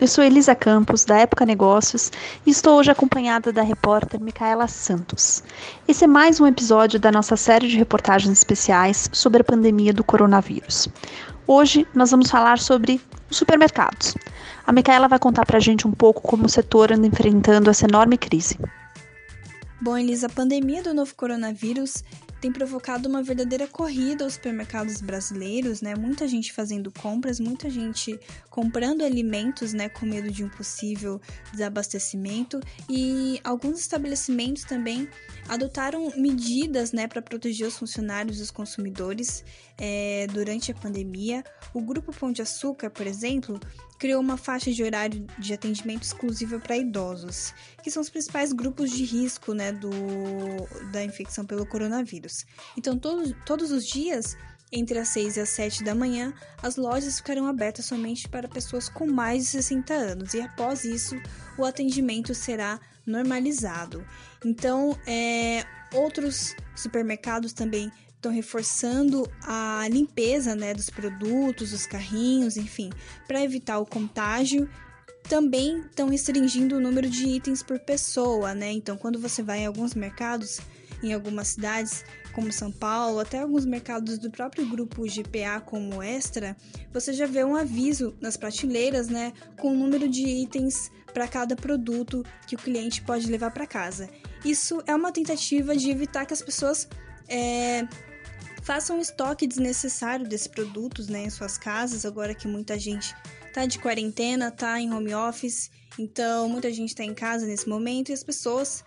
eu sou Elisa Campos, da Época Negócios, e estou hoje acompanhada da repórter Micaela Santos. Esse é mais um episódio da nossa série de reportagens especiais sobre a pandemia do coronavírus. Hoje nós vamos falar sobre os supermercados. A Micaela vai contar para a gente um pouco como o setor anda enfrentando essa enorme crise. Bom, Elisa, a pandemia do novo coronavírus tem provocado uma verdadeira corrida aos supermercados brasileiros, né? Muita gente fazendo compras, muita gente comprando alimentos, né, com medo de um possível desabastecimento e alguns estabelecimentos também adotaram medidas, né, para proteger os funcionários e os consumidores é, durante a pandemia. O Grupo Pão de Açúcar, por exemplo, criou uma faixa de horário de atendimento exclusiva para idosos, que são os principais grupos de risco né, do, da infecção pelo coronavírus. Então, todos, todos os dias, entre as 6 e as 7 da manhã, as lojas ficarão abertas somente para pessoas com mais de 60 anos, e após isso, o atendimento será normalizado. Então, é, outros supermercados também estão reforçando a limpeza né, dos produtos, dos carrinhos, enfim, para evitar o contágio. Também estão restringindo o número de itens por pessoa, né? Então, quando você vai em alguns mercados, em algumas cidades, como São Paulo, até alguns mercados do próprio grupo GPA, como Extra, você já vê um aviso nas prateleiras, né, com o número de itens para cada produto que o cliente pode levar para casa. Isso é uma tentativa de evitar que as pessoas é, façam um estoque desnecessário desses produtos né, em suas casas, agora que muita gente tá de quarentena, tá em home office, então muita gente está em casa nesse momento e as pessoas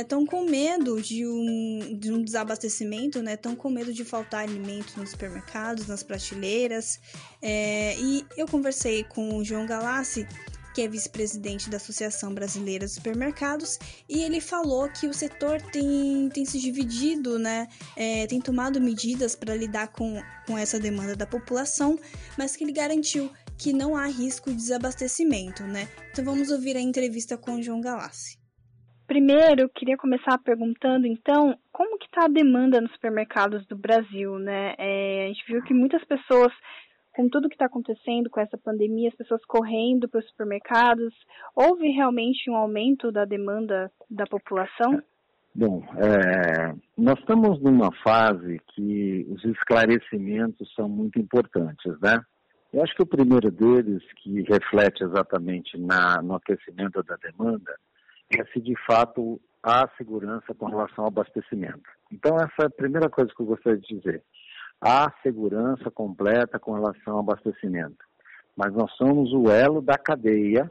estão é, com medo de um, de um desabastecimento, né? Estão com medo de faltar alimentos nos supermercados, nas prateleiras. É, e eu conversei com o João Galassi, que é vice-presidente da Associação Brasileira de Supermercados, e ele falou que o setor tem, tem se dividido, né, é, tem tomado medidas para lidar com, com essa demanda da população, mas que ele garantiu que não há risco de desabastecimento, né? Então vamos ouvir a entrevista com o João Galassi. Primeiro, eu queria começar perguntando, então, como que está a demanda nos supermercados do Brasil, né? É, a gente viu que muitas pessoas com tudo que está acontecendo com essa pandemia, as pessoas correndo para os supermercados, houve realmente um aumento da demanda da população? Bom, é, nós estamos numa fase que os esclarecimentos são muito importantes, né? Eu acho que o primeiro deles, que reflete exatamente na, no aquecimento da demanda, é se de fato há segurança com relação ao abastecimento. Então, essa é a primeira coisa que eu gostaria de dizer há segurança completa com relação ao abastecimento. Mas nós somos o elo da cadeia.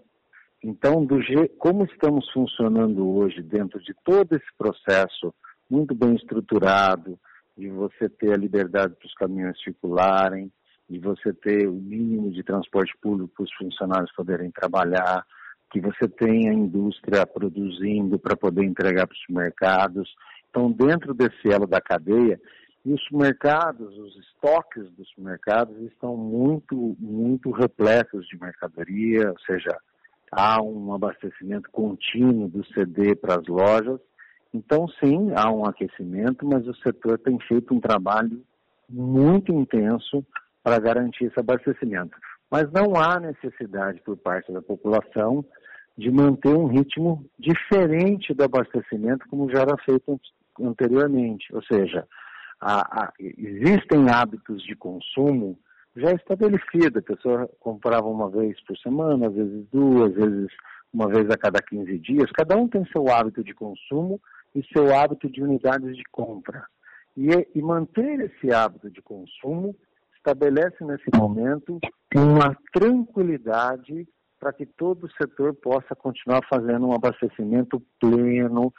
Então, do como estamos funcionando hoje dentro de todo esse processo muito bem estruturado, de você ter a liberdade para os caminhões circularem, de você ter o mínimo de transporte público para os funcionários poderem trabalhar, que você tenha a indústria produzindo para poder entregar para os mercados. Então, dentro desse elo da cadeia, e os mercados, os estoques dos mercados estão muito, muito repletos de mercadoria, ou seja, há um abastecimento contínuo do CD para as lojas. Então, sim, há um aquecimento, mas o setor tem feito um trabalho muito intenso para garantir esse abastecimento. Mas não há necessidade por parte da população de manter um ritmo diferente do abastecimento como já era feito anteriormente. Ou seja, a, a, existem hábitos de consumo já estabelecidos. A pessoa comprava uma vez por semana, às vezes duas, às vezes uma vez a cada 15 dias. Cada um tem seu hábito de consumo e seu hábito de unidades de compra. E, e manter esse hábito de consumo estabelece nesse momento uma tranquilidade para que todo o setor possa continuar fazendo um abastecimento pleno,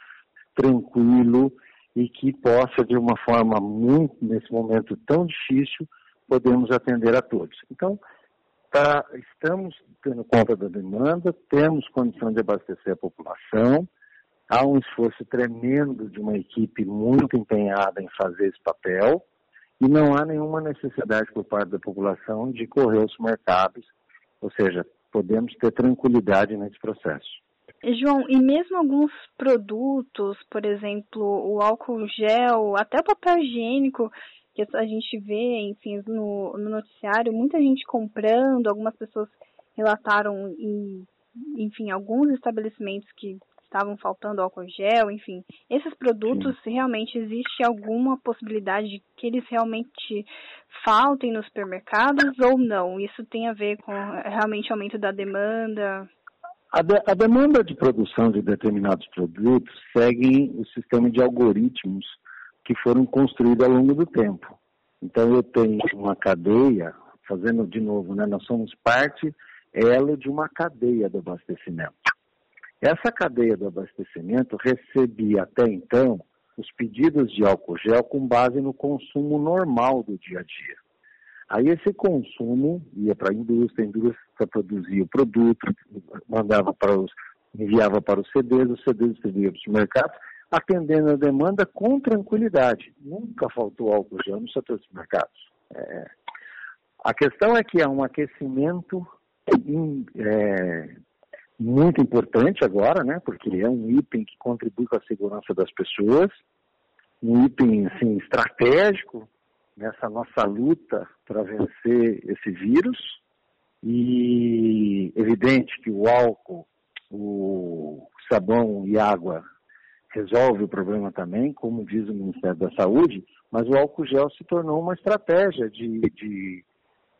tranquilo e que possa, de uma forma muito, nesse momento tão difícil, podemos atender a todos. Então, tá, estamos tendo conta da demanda, temos condição de abastecer a população, há um esforço tremendo de uma equipe muito empenhada em fazer esse papel, e não há nenhuma necessidade por parte da população de correr aos mercados, ou seja, podemos ter tranquilidade nesse processo. João, e mesmo alguns produtos, por exemplo, o álcool gel, até o papel higiênico, que a gente vê, enfim, no, no noticiário, muita gente comprando, algumas pessoas relataram, em, enfim, alguns estabelecimentos que estavam faltando álcool gel, enfim. Esses produtos, Sim. realmente existe alguma possibilidade de que eles realmente faltem nos supermercados ou não? Isso tem a ver com realmente aumento da demanda? A, de, a demanda de produção de determinados produtos segue o sistema de algoritmos que foram construídos ao longo do tempo. Então eu tenho uma cadeia, fazendo de novo, né, nós somos parte, ela de uma cadeia do abastecimento. Essa cadeia do abastecimento recebia até então os pedidos de álcool gel com base no consumo normal do dia a dia. Aí esse consumo ia para a indústria, a indústria produzia o produto, mandava para os, enviava para os CDs, os CDs distribuíam para os mercados, atendendo a demanda com tranquilidade. Nunca faltou álcool gel no setor dos mercados. É, a questão é que há um aquecimento em, é, muito importante agora, né? Porque é um item que contribui com a segurança das pessoas, um item assim estratégico nessa nossa luta para vencer esse vírus. E evidente que o álcool, o sabão e água resolve o problema também, como diz o Ministério da Saúde, mas o álcool gel se tornou uma estratégia de, de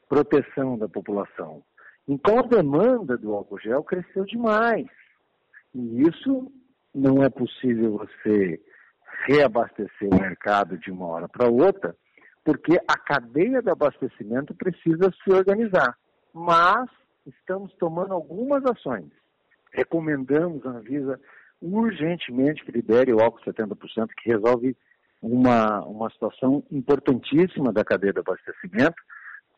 proteção da população. Então a demanda do álcool gel cresceu demais. E isso não é possível você reabastecer o mercado de uma hora para outra, porque a cadeia de abastecimento precisa se organizar. Mas estamos tomando algumas ações. Recomendamos a Anvisa urgentemente que libere o álcool 70%, que resolve uma, uma situação importantíssima da cadeia de abastecimento,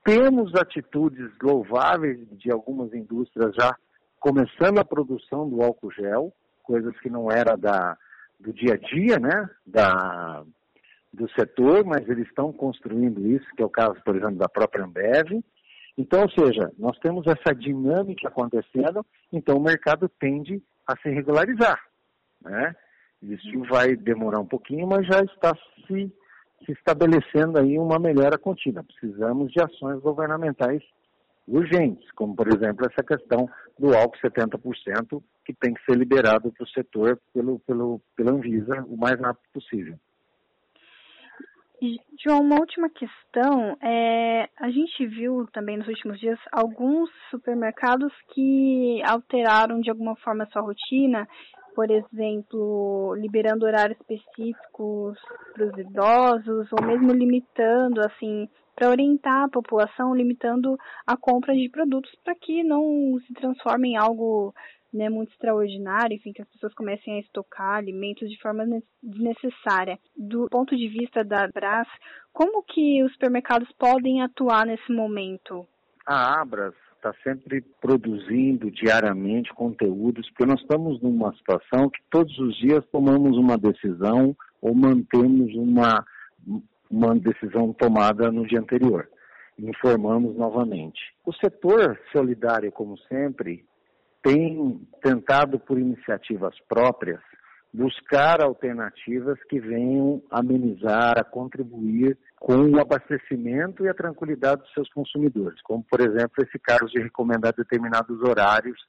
temos atitudes louváveis de algumas indústrias já começando a produção do álcool gel, coisas que não era da, do dia a dia, né, da, do setor, mas eles estão construindo isso, que é o caso, por exemplo, da própria Ambev. Então, ou seja, nós temos essa dinâmica acontecendo, então o mercado tende a se regularizar, né? Isso vai demorar um pouquinho, mas já está se se estabelecendo aí uma melhora contínua. Precisamos de ações governamentais urgentes, como por exemplo essa questão do álcool 70% que tem que ser liberado para o setor pelo, pelo, pela Anvisa o mais rápido possível. João, uma última questão. É, a gente viu também nos últimos dias alguns supermercados que alteraram de alguma forma a sua rotina por exemplo, liberando horários específicos para os idosos, ou mesmo limitando, assim, para orientar a população, limitando a compra de produtos para que não se transforme em algo né, muito extraordinário, enfim, que as pessoas comecem a estocar alimentos de forma desnecessária. Do ponto de vista da Brás, como que os supermercados podem atuar nesse momento? A Abras está sempre produzindo diariamente conteúdos, porque nós estamos numa situação que todos os dias tomamos uma decisão ou mantemos uma, uma decisão tomada no dia anterior. Informamos novamente. O setor solidário, como sempre, tem tentado por iniciativas próprias buscar alternativas que venham amenizar, a contribuir com o abastecimento e a tranquilidade dos seus consumidores, como por exemplo esse caso de recomendar determinados horários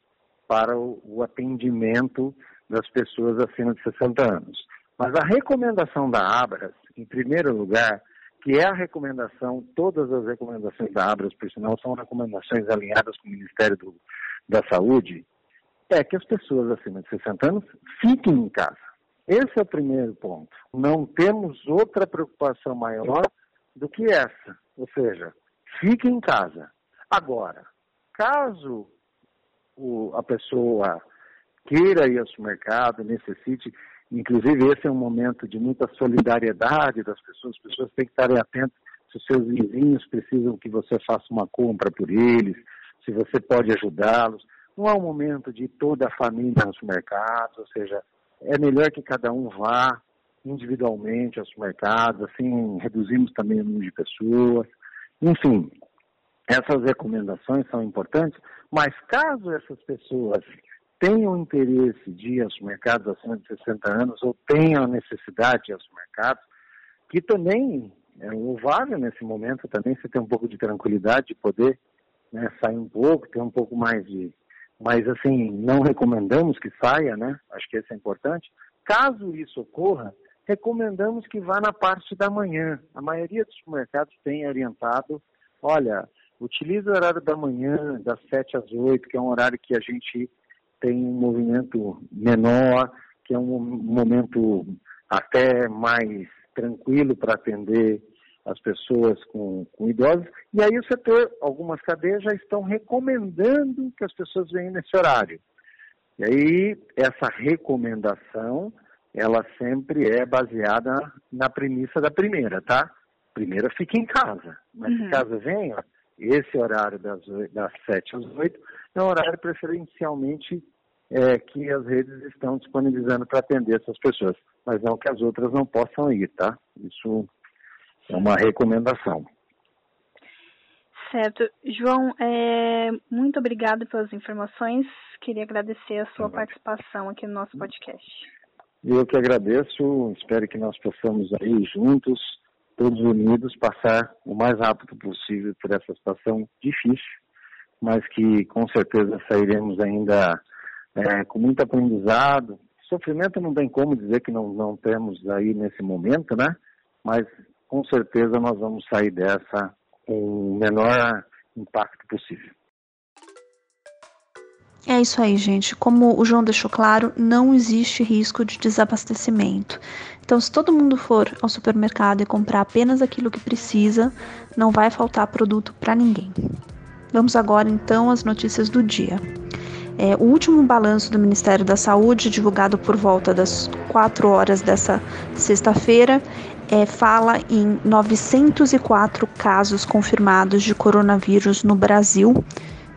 para o, atendimento das pessoas acima de 60 anos. Mas a recomendação da Abras, em primeiro lugar, que é a recomendação, todas as recomendações da Abras, por sinal, são recomendações alinhadas com o Ministério do, da Saúde, é que as pessoas acima de 60 anos fiquem em casa. Esse é o primeiro ponto. Não temos outra preocupação maior do que essa. Ou seja, fique em casa. Agora, caso o, a pessoa queira ir ao supermercado, necessite, inclusive esse é um momento de muita solidariedade das pessoas, as pessoas têm que estarem atentas se os seus vizinhos precisam que você faça uma compra por eles, se você pode ajudá-los. Não é um momento de toda a família nos mercados, ou seja, é melhor que cada um vá individualmente aos mercados, assim, reduzimos também o número de pessoas. Enfim, essas recomendações são importantes, mas caso essas pessoas tenham interesse de ir aos mercados acima de 60 anos ou tenham a necessidade de ir aos mercados, que também é louvável nesse momento também você ter um pouco de tranquilidade de poder né, sair um pouco, ter um pouco mais de. Mas assim, não recomendamos que saia, né? Acho que isso é importante. Caso isso ocorra, recomendamos que vá na parte da manhã. A maioria dos supermercados tem orientado, olha, utilize o horário da manhã, das 7 às 8, que é um horário que a gente tem um movimento menor, que é um momento até mais tranquilo para atender as pessoas com, com, idosos. E aí o setor, algumas cadeias já estão recomendando que as pessoas venham nesse horário. E aí essa recomendação, ela sempre é baseada na premissa da primeira, tá? Primeira fica em casa, mas uhum. se caso venha, esse horário das, das 7 às 8 é um horário preferencialmente é, que as redes estão disponibilizando para atender essas pessoas, mas não que as outras não possam ir, tá? Isso é uma recomendação. Certo. João, é, muito obrigado pelas informações. Queria agradecer a sua participação aqui no nosso podcast. Eu que agradeço. Espero que nós possamos aí juntos, todos unidos, passar o mais rápido possível por essa situação difícil, mas que com certeza sairemos ainda é, com muito aprendizado. Sofrimento não tem como dizer que não, não temos aí nesse momento, né? Mas com certeza nós vamos sair dessa com o menor impacto possível. É isso aí, gente. Como o João deixou claro, não existe risco de desabastecimento. Então, se todo mundo for ao supermercado e comprar apenas aquilo que precisa, não vai faltar produto para ninguém. Vamos agora então às notícias do dia. É, o último balanço do Ministério da Saúde, divulgado por volta das 4 horas dessa sexta-feira, é, fala em 904 casos confirmados de coronavírus no Brasil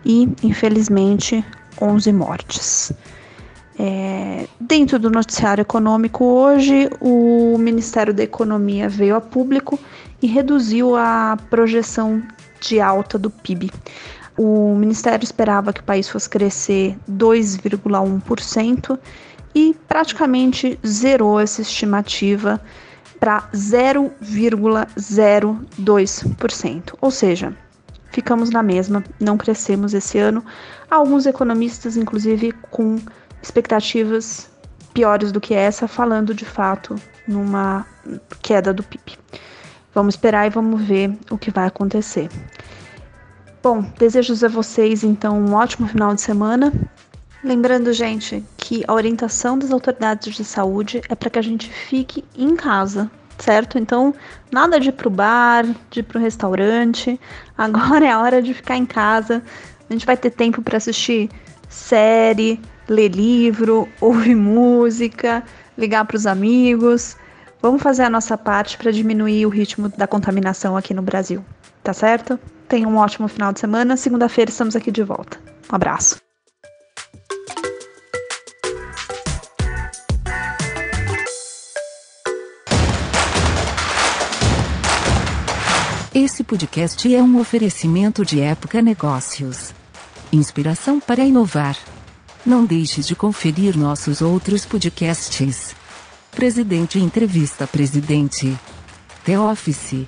e, infelizmente, 11 mortes. É, dentro do noticiário econômico hoje, o Ministério da Economia veio a público e reduziu a projeção de alta do PIB. O Ministério esperava que o país fosse crescer 2,1% e praticamente zerou essa estimativa para 0,02%. Ou seja, ficamos na mesma, não crescemos esse ano. Alguns economistas, inclusive, com expectativas piores do que essa, falando de fato numa queda do PIB. Vamos esperar e vamos ver o que vai acontecer. Bom, desejo a vocês então um ótimo final de semana. Lembrando, gente, que a orientação das autoridades de saúde é para que a gente fique em casa, certo? Então, nada de ir pro bar, de ir pro restaurante. Agora é a hora de ficar em casa. A gente vai ter tempo para assistir série, ler livro, ouvir música, ligar para os amigos. Vamos fazer a nossa parte para diminuir o ritmo da contaminação aqui no Brasil, tá certo? Tenha um ótimo final de semana. Segunda-feira estamos aqui de volta. Um abraço. Esse podcast é um oferecimento de Época Negócios. Inspiração para inovar. Não deixe de conferir nossos outros podcasts. Presidente Entrevista Presidente. The Office